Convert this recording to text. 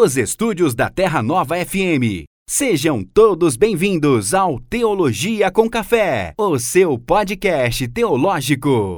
dos estúdios da Terra Nova FM. Sejam todos bem-vindos ao Teologia com Café, o seu podcast teológico.